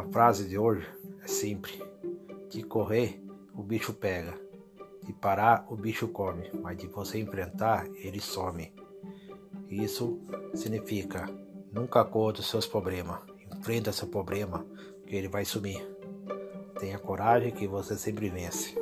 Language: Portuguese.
A frase de hoje é simples: de correr, o bicho pega, de parar, o bicho come, mas de você enfrentar, ele some. Isso significa nunca corra dos seus problemas, enfrenta seu problema, que ele vai sumir. Tenha coragem que você sempre vence.